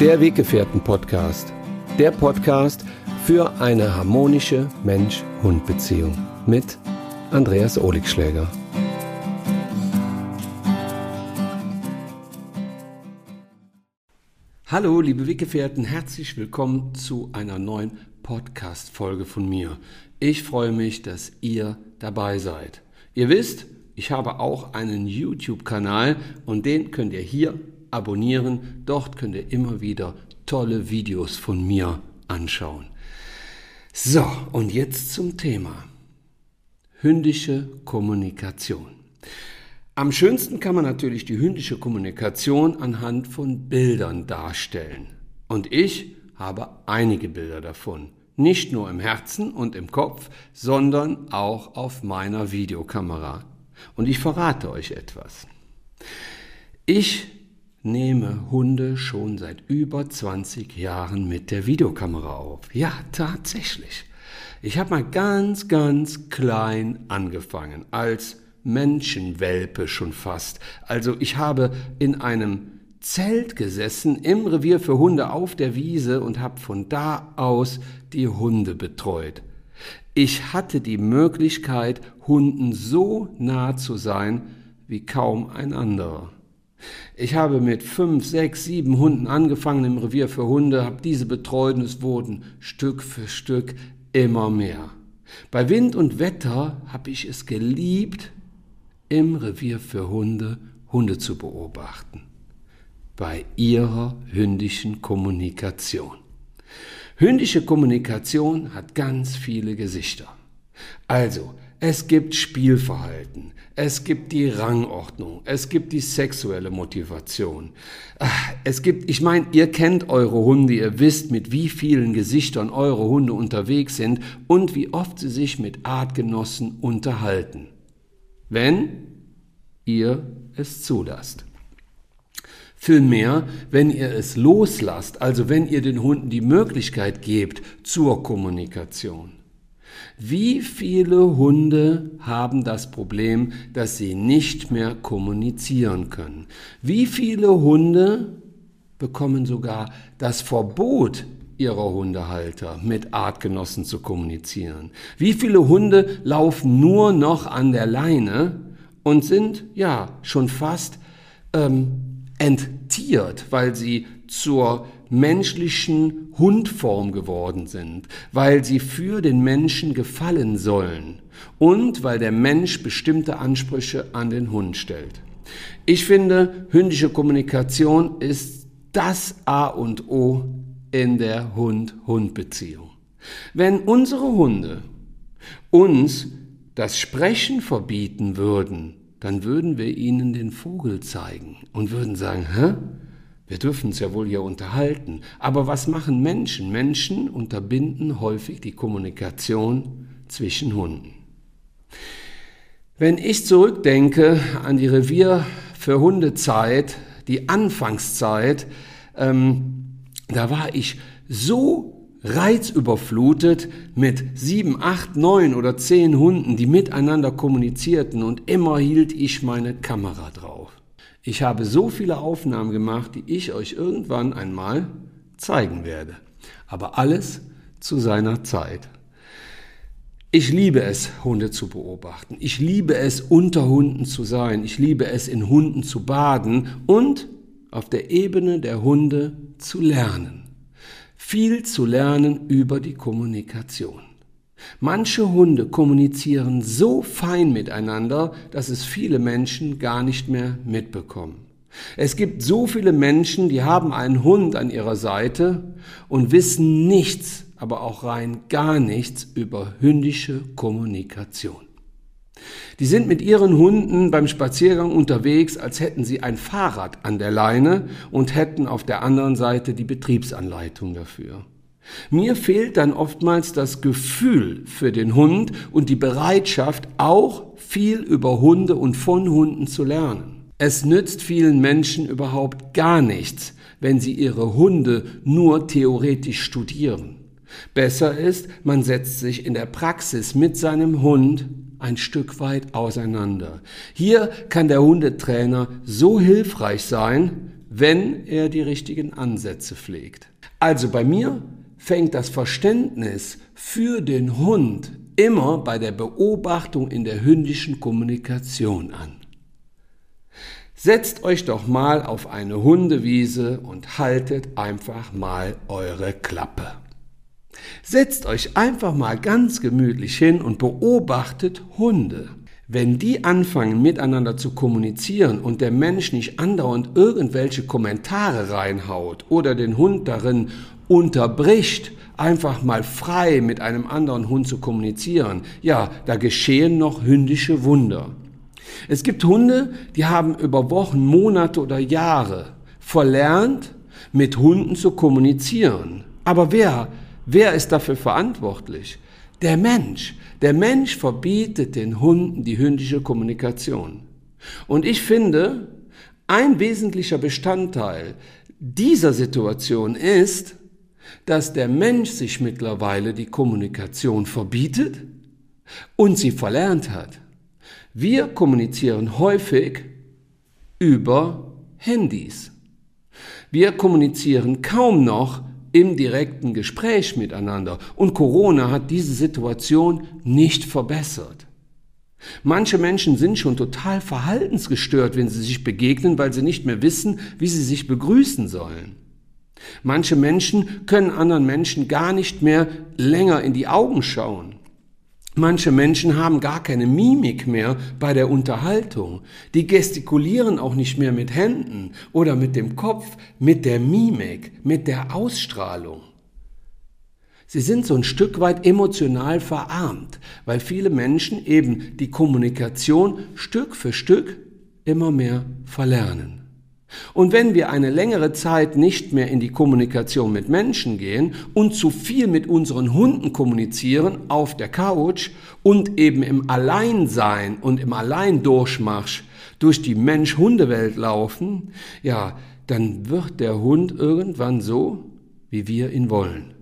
Der Weggefährten-Podcast. Der Podcast für eine harmonische Mensch-Hund-Beziehung mit Andreas Oligschläger. Hallo, liebe Weggefährten, herzlich willkommen zu einer neuen Podcast-Folge von mir. Ich freue mich, dass ihr dabei seid. Ihr wisst, ich habe auch einen YouTube-Kanal und den könnt ihr hier abonnieren. Dort könnt ihr immer wieder tolle Videos von mir anschauen. So, und jetzt zum Thema. Hündische Kommunikation. Am schönsten kann man natürlich die hündische Kommunikation anhand von Bildern darstellen. Und ich habe einige Bilder davon. Nicht nur im Herzen und im Kopf, sondern auch auf meiner Videokamera. Und ich verrate euch etwas. Ich nehme Hunde schon seit über 20 Jahren mit der Videokamera auf. Ja, tatsächlich. Ich habe mal ganz, ganz klein angefangen, als Menschenwelpe schon fast. Also ich habe in einem Zelt gesessen im Revier für Hunde auf der Wiese und habe von da aus die Hunde betreut. Ich hatte die Möglichkeit, Hunden so nah zu sein wie kaum ein anderer. Ich habe mit fünf, sechs, sieben Hunden angefangen im Revier für Hunde, habe diese betreut und es wurden Stück für Stück immer mehr. Bei Wind und Wetter habe ich es geliebt, im Revier für Hunde Hunde zu beobachten. Bei ihrer hündischen Kommunikation. Hündische Kommunikation hat ganz viele Gesichter. Also, es gibt Spielverhalten, es gibt die Rangordnung, es gibt die sexuelle Motivation. Ah, es gibt, ich meine, ihr kennt eure Hunde, ihr wisst, mit wie vielen Gesichtern eure Hunde unterwegs sind und wie oft sie sich mit Artgenossen unterhalten. Wenn ihr es zulasst. Vielmehr, wenn ihr es loslasst, also wenn ihr den Hunden die Möglichkeit gebt zur Kommunikation. Wie viele Hunde haben das Problem, dass sie nicht mehr kommunizieren können? Wie viele Hunde bekommen sogar das Verbot ihrer Hundehalter mit Artgenossen zu kommunizieren? Wie viele Hunde laufen nur noch an der Leine und sind ja schon fast ähm, enttiert, weil sie zur menschlichen Hundform geworden sind, weil sie für den Menschen gefallen sollen und weil der Mensch bestimmte Ansprüche an den Hund stellt. Ich finde, hündische Kommunikation ist das A und O in der Hund-Hund-Beziehung. Wenn unsere Hunde uns das Sprechen verbieten würden, dann würden wir ihnen den Vogel zeigen und würden sagen, hä? Wir dürfen uns ja wohl hier unterhalten. Aber was machen Menschen? Menschen unterbinden häufig die Kommunikation zwischen Hunden. Wenn ich zurückdenke an die Revier für Hundezeit, die Anfangszeit, ähm, da war ich so reizüberflutet mit sieben, acht, neun oder zehn Hunden, die miteinander kommunizierten und immer hielt ich meine Kamera drauf. Ich habe so viele Aufnahmen gemacht, die ich euch irgendwann einmal zeigen werde. Aber alles zu seiner Zeit. Ich liebe es, Hunde zu beobachten. Ich liebe es, unter Hunden zu sein. Ich liebe es, in Hunden zu baden und auf der Ebene der Hunde zu lernen viel zu lernen über die Kommunikation. Manche Hunde kommunizieren so fein miteinander, dass es viele Menschen gar nicht mehr mitbekommen. Es gibt so viele Menschen, die haben einen Hund an ihrer Seite und wissen nichts, aber auch rein gar nichts über hündische Kommunikation. Die sind mit ihren Hunden beim Spaziergang unterwegs, als hätten sie ein Fahrrad an der Leine und hätten auf der anderen Seite die Betriebsanleitung dafür. Mir fehlt dann oftmals das Gefühl für den Hund und die Bereitschaft, auch viel über Hunde und von Hunden zu lernen. Es nützt vielen Menschen überhaupt gar nichts, wenn sie ihre Hunde nur theoretisch studieren. Besser ist, man setzt sich in der Praxis mit seinem Hund ein Stück weit auseinander. Hier kann der Hundetrainer so hilfreich sein wenn er die richtigen Ansätze pflegt. Also bei mir fängt das Verständnis für den Hund immer bei der Beobachtung in der hündischen Kommunikation an. Setzt euch doch mal auf eine Hundewiese und haltet einfach mal eure Klappe. Setzt euch einfach mal ganz gemütlich hin und beobachtet Hunde. Wenn die anfangen miteinander zu kommunizieren und der Mensch nicht andauernd irgendwelche Kommentare reinhaut oder den Hund darin unterbricht, einfach mal frei mit einem anderen Hund zu kommunizieren, ja, da geschehen noch hündische Wunder. Es gibt Hunde, die haben über Wochen, Monate oder Jahre verlernt, mit Hunden zu kommunizieren. Aber wer Wer ist dafür verantwortlich? Der Mensch. Der Mensch verbietet den Hunden die hündische Kommunikation. Und ich finde, ein wesentlicher Bestandteil dieser Situation ist, dass der Mensch sich mittlerweile die Kommunikation verbietet und sie verlernt hat. Wir kommunizieren häufig über Handys. Wir kommunizieren kaum noch im direkten Gespräch miteinander. Und Corona hat diese Situation nicht verbessert. Manche Menschen sind schon total verhaltensgestört, wenn sie sich begegnen, weil sie nicht mehr wissen, wie sie sich begrüßen sollen. Manche Menschen können anderen Menschen gar nicht mehr länger in die Augen schauen. Manche Menschen haben gar keine Mimik mehr bei der Unterhaltung. Die gestikulieren auch nicht mehr mit Händen oder mit dem Kopf, mit der Mimik, mit der Ausstrahlung. Sie sind so ein Stück weit emotional verarmt, weil viele Menschen eben die Kommunikation Stück für Stück immer mehr verlernen. Und wenn wir eine längere Zeit nicht mehr in die Kommunikation mit Menschen gehen und zu viel mit unseren Hunden kommunizieren auf der Couch und eben im Alleinsein und im Alleindurchmarsch durch die Mensch-Hunde-Welt laufen, ja, dann wird der Hund irgendwann so, wie wir ihn wollen.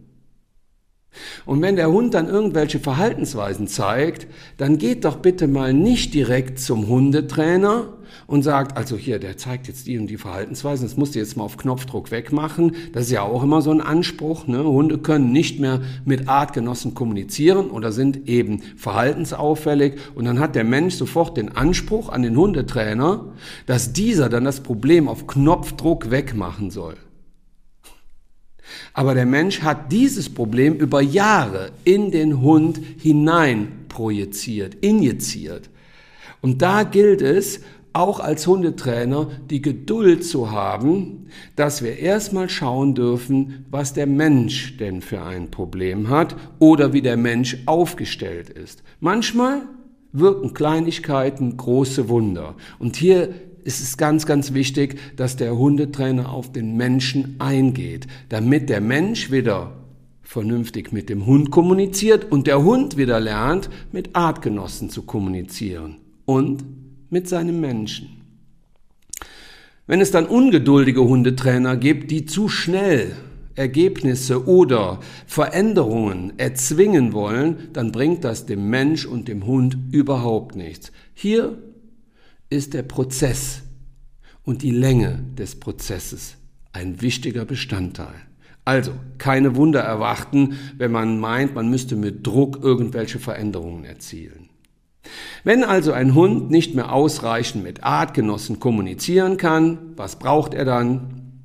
Und wenn der Hund dann irgendwelche Verhaltensweisen zeigt, dann geht doch bitte mal nicht direkt zum Hundetrainer und sagt, also hier, der zeigt jetzt die und die Verhaltensweisen, das musst du jetzt mal auf Knopfdruck wegmachen. Das ist ja auch immer so ein Anspruch. Ne? Hunde können nicht mehr mit Artgenossen kommunizieren oder sind eben verhaltensauffällig. Und dann hat der Mensch sofort den Anspruch an den Hundetrainer, dass dieser dann das Problem auf Knopfdruck wegmachen soll. Aber der Mensch hat dieses Problem über Jahre in den Hund hinein projiziert, injiziert. Und da gilt es, auch als Hundetrainer die Geduld zu haben, dass wir erstmal schauen dürfen, was der Mensch denn für ein Problem hat oder wie der Mensch aufgestellt ist. Manchmal wirken Kleinigkeiten große Wunder. Und hier ist es ganz, ganz wichtig, dass der Hundetrainer auf den Menschen eingeht, damit der Mensch wieder vernünftig mit dem Hund kommuniziert und der Hund wieder lernt, mit Artgenossen zu kommunizieren und mit seinem Menschen. Wenn es dann ungeduldige Hundetrainer gibt, die zu schnell Ergebnisse oder Veränderungen erzwingen wollen, dann bringt das dem Mensch und dem Hund überhaupt nichts. Hier ist der Prozess und die Länge des Prozesses ein wichtiger Bestandteil. Also keine Wunder erwarten, wenn man meint, man müsste mit Druck irgendwelche Veränderungen erzielen. Wenn also ein Hund nicht mehr ausreichend mit Artgenossen kommunizieren kann, was braucht er dann?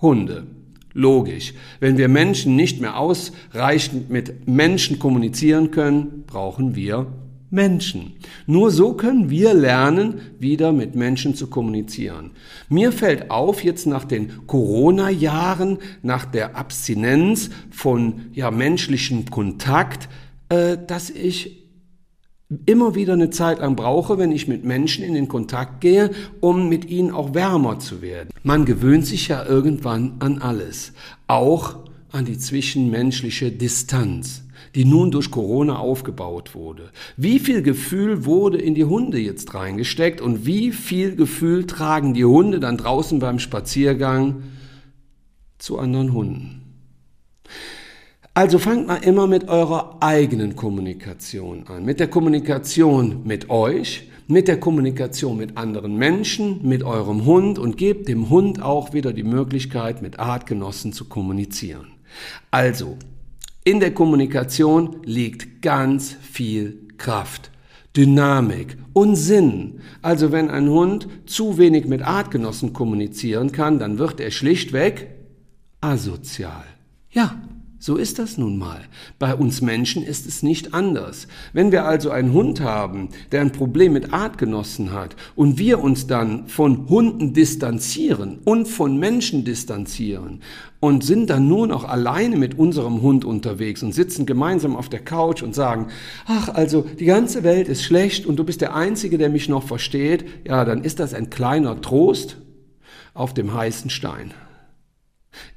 Hunde. Logisch. Wenn wir Menschen nicht mehr ausreichend mit Menschen kommunizieren können, brauchen wir Menschen. Nur so können wir lernen, wieder mit Menschen zu kommunizieren. Mir fällt auf, jetzt nach den Corona-Jahren, nach der Abstinenz von ja, menschlichem Kontakt, äh, dass ich immer wieder eine Zeit lang brauche, wenn ich mit Menschen in den Kontakt gehe, um mit ihnen auch wärmer zu werden. Man gewöhnt sich ja irgendwann an alles, auch an die zwischenmenschliche Distanz die nun durch Corona aufgebaut wurde. Wie viel Gefühl wurde in die Hunde jetzt reingesteckt und wie viel Gefühl tragen die Hunde dann draußen beim Spaziergang zu anderen Hunden? Also fangt mal immer mit eurer eigenen Kommunikation an, mit der Kommunikation mit euch, mit der Kommunikation mit anderen Menschen, mit eurem Hund und gebt dem Hund auch wieder die Möglichkeit, mit Artgenossen zu kommunizieren. Also, in der Kommunikation liegt ganz viel Kraft. Dynamik und Sinn. Also wenn ein Hund zu wenig mit Artgenossen kommunizieren kann, dann wird er schlichtweg asozial. Ja, so ist das nun mal. Bei uns Menschen ist es nicht anders. Wenn wir also einen Hund haben, der ein Problem mit Artgenossen hat und wir uns dann von Hunden distanzieren und von Menschen distanzieren und sind dann nur noch alleine mit unserem Hund unterwegs und sitzen gemeinsam auf der Couch und sagen, ach also die ganze Welt ist schlecht und du bist der Einzige, der mich noch versteht, ja, dann ist das ein kleiner Trost auf dem heißen Stein.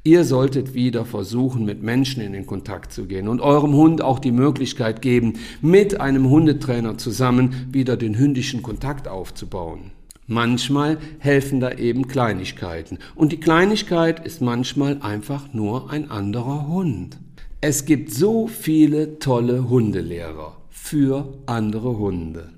Ihr solltet wieder versuchen, mit Menschen in den Kontakt zu gehen und eurem Hund auch die Möglichkeit geben, mit einem Hundetrainer zusammen wieder den hündischen Kontakt aufzubauen. Manchmal helfen da eben Kleinigkeiten. Und die Kleinigkeit ist manchmal einfach nur ein anderer Hund. Es gibt so viele tolle Hundelehrer für andere Hunde.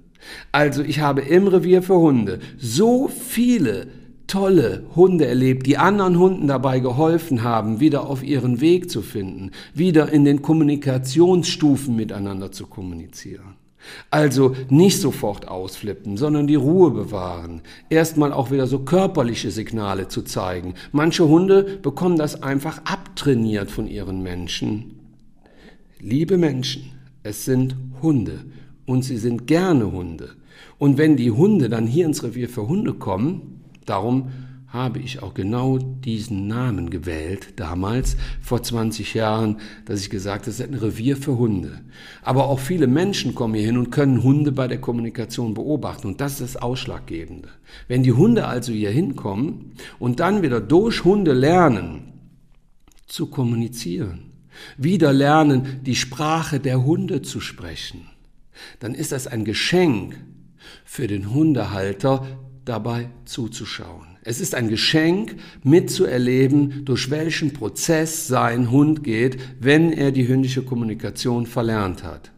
Also ich habe im Revier für Hunde so viele tolle Hunde erlebt, die anderen Hunden dabei geholfen haben, wieder auf ihren Weg zu finden, wieder in den Kommunikationsstufen miteinander zu kommunizieren. Also nicht sofort ausflippen, sondern die Ruhe bewahren. Erstmal auch wieder so körperliche Signale zu zeigen. Manche Hunde bekommen das einfach abtrainiert von ihren Menschen. Liebe Menschen, es sind Hunde und sie sind gerne Hunde. Und wenn die Hunde dann hier ins Revier für Hunde kommen, Darum habe ich auch genau diesen Namen gewählt, damals, vor 20 Jahren, dass ich gesagt habe, das ist ein Revier für Hunde. Aber auch viele Menschen kommen hier hin und können Hunde bei der Kommunikation beobachten. Und das ist das Ausschlaggebende. Wenn die Hunde also hier hinkommen und dann wieder durch Hunde lernen, zu kommunizieren, wieder lernen, die Sprache der Hunde zu sprechen, dann ist das ein Geschenk für den Hundehalter, dabei zuzuschauen. Es ist ein Geschenk, mitzuerleben, durch welchen Prozess sein Hund geht, wenn er die hündische Kommunikation verlernt hat.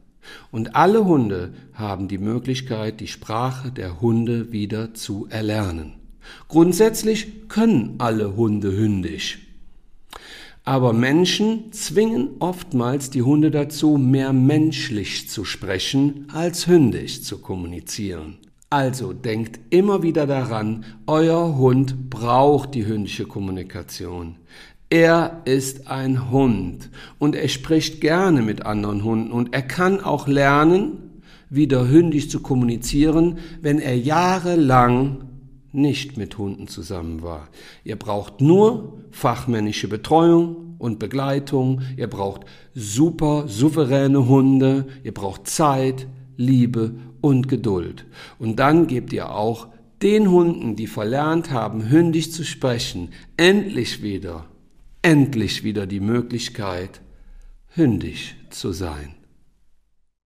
Und alle Hunde haben die Möglichkeit, die Sprache der Hunde wieder zu erlernen. Grundsätzlich können alle Hunde hündisch. Aber Menschen zwingen oftmals die Hunde dazu, mehr menschlich zu sprechen, als hündisch zu kommunizieren. Also denkt immer wieder daran, euer Hund braucht die hündische Kommunikation. Er ist ein Hund und er spricht gerne mit anderen Hunden und er kann auch lernen, wieder hündisch zu kommunizieren, wenn er jahrelang nicht mit Hunden zusammen war. Ihr braucht nur fachmännische Betreuung und Begleitung, ihr braucht super souveräne Hunde, ihr braucht Zeit, Liebe und Geduld. Und dann gebt ihr auch den Hunden, die verlernt haben, hündisch zu sprechen, endlich wieder, endlich wieder die Möglichkeit, hündisch zu sein.